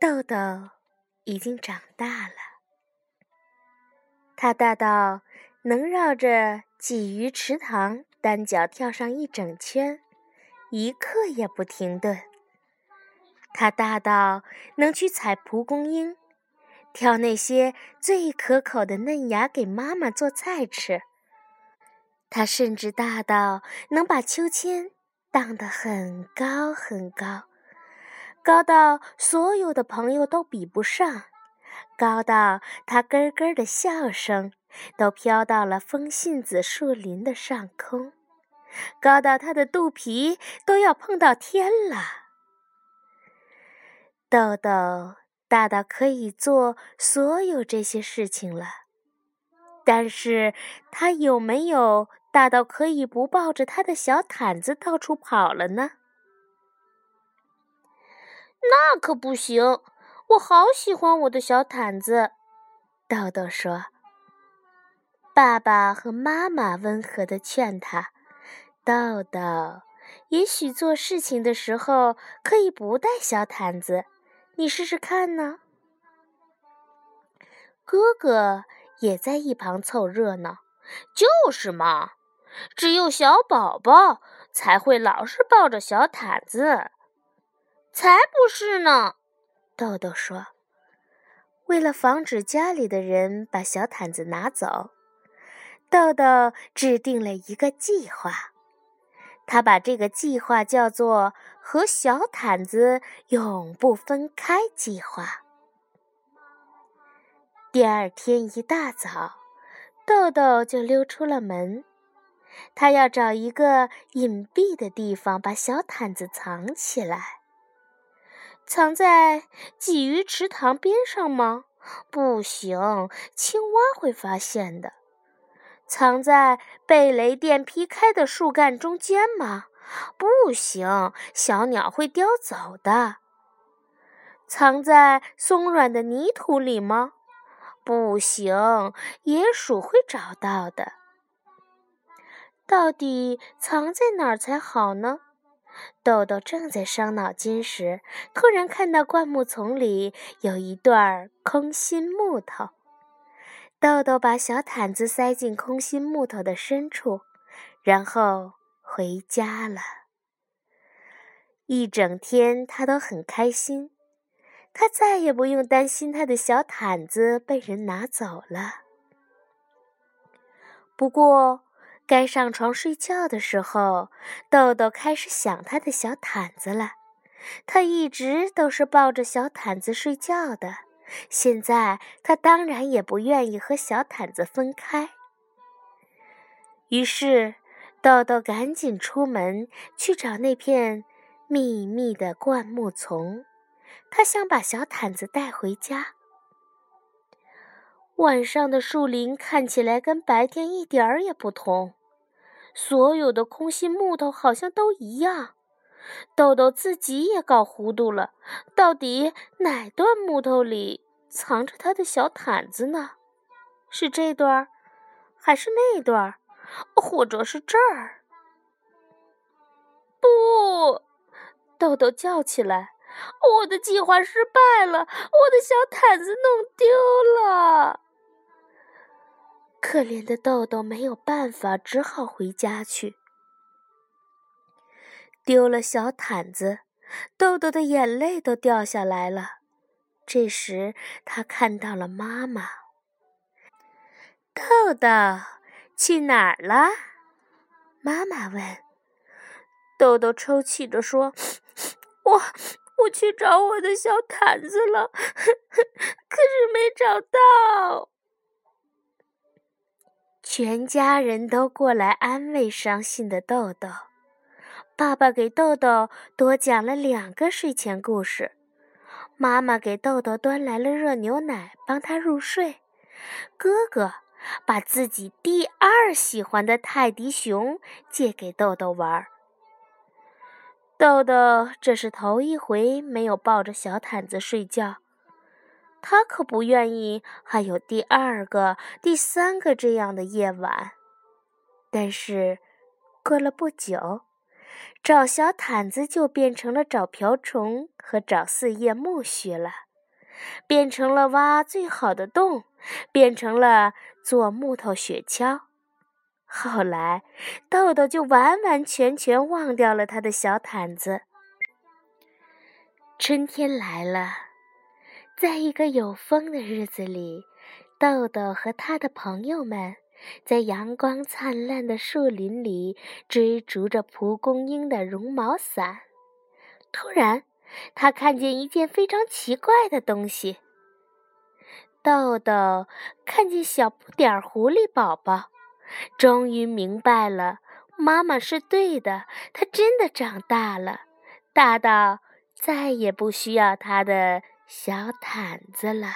豆豆已经长大了，他大到能绕着鲫鱼池塘单脚跳上一整圈，一刻也不停顿。他大到能去采蒲公英，挑那些最可口的嫩芽给妈妈做菜吃。他甚至大到能把秋千荡得很高很高。高到所有的朋友都比不上，高到他咯咯的笑声都飘到了风信子树林的上空，高到他的肚皮都要碰到天了。豆豆大到可以做所有这些事情了，但是他有没有大到可以不抱着他的小毯子到处跑了呢？那可不行！我好喜欢我的小毯子。豆豆说：“爸爸和妈妈温和地劝他，豆豆，也许做事情的时候可以不带小毯子，你试试看呢。”哥哥也在一旁凑热闹：“就是嘛，只有小宝宝才会老是抱着小毯子。”才不是呢，豆豆说。为了防止家里的人把小毯子拿走，豆豆制定了一个计划。他把这个计划叫做“和小毯子永不分开计划”。第二天一大早，豆豆就溜出了门。他要找一个隐蔽的地方，把小毯子藏起来。藏在鲫鱼池塘边上吗？不行，青蛙会发现的。藏在被雷电劈开的树干中间吗？不行，小鸟会叼走的。藏在松软的泥土里吗？不行，野鼠会找到的。到底藏在哪儿才好呢？豆豆正在伤脑筋时，突然看到灌木丛里有一段空心木头。豆豆把小毯子塞进空心木头的深处，然后回家了。一整天，他都很开心，他再也不用担心他的小毯子被人拿走了。不过，该上床睡觉的时候，豆豆开始想他的小毯子了。他一直都是抱着小毯子睡觉的，现在他当然也不愿意和小毯子分开。于是，豆豆赶紧出门去找那片密密的灌木丛，他想把小毯子带回家。晚上的树林看起来跟白天一点儿也不同。所有的空心木头好像都一样，豆豆自己也搞糊涂了。到底哪段木头里藏着他的小毯子呢？是这段，还是那段，或者是这儿？不！豆豆叫起来：“我的计划失败了，我的小毯子弄丢了。”可怜的豆豆没有办法，只好回家去。丢了小毯子，豆豆的眼泪都掉下来了。这时，他看到了妈妈。豆豆去哪儿了？妈妈问。豆豆抽泣着说：“我我去找我的小毯子了，可是没找到。”全家人都过来安慰伤心的豆豆。爸爸给豆豆多讲了两个睡前故事，妈妈给豆豆端来了热牛奶，帮他入睡。哥哥把自己第二喜欢的泰迪熊借给豆豆玩。豆豆这是头一回没有抱着小毯子睡觉。他可不愿意还有第二个、第三个这样的夜晚。但是，过了不久，找小毯子就变成了找瓢虫和找四叶苜蓿了。变成了挖最好的洞，变成了做木头雪橇。后来，豆豆就完完全全忘掉了他的小毯子。春天来了，在一个有风的日子里，豆豆和他的朋友们在阳光灿烂的树林里追逐着蒲公英的绒毛伞。突然，他看见一件非常奇怪的东西。豆豆看见小不点儿狐狸宝宝。终于明白了，妈妈是对的，他真的长大了，大到再也不需要他的小毯子了。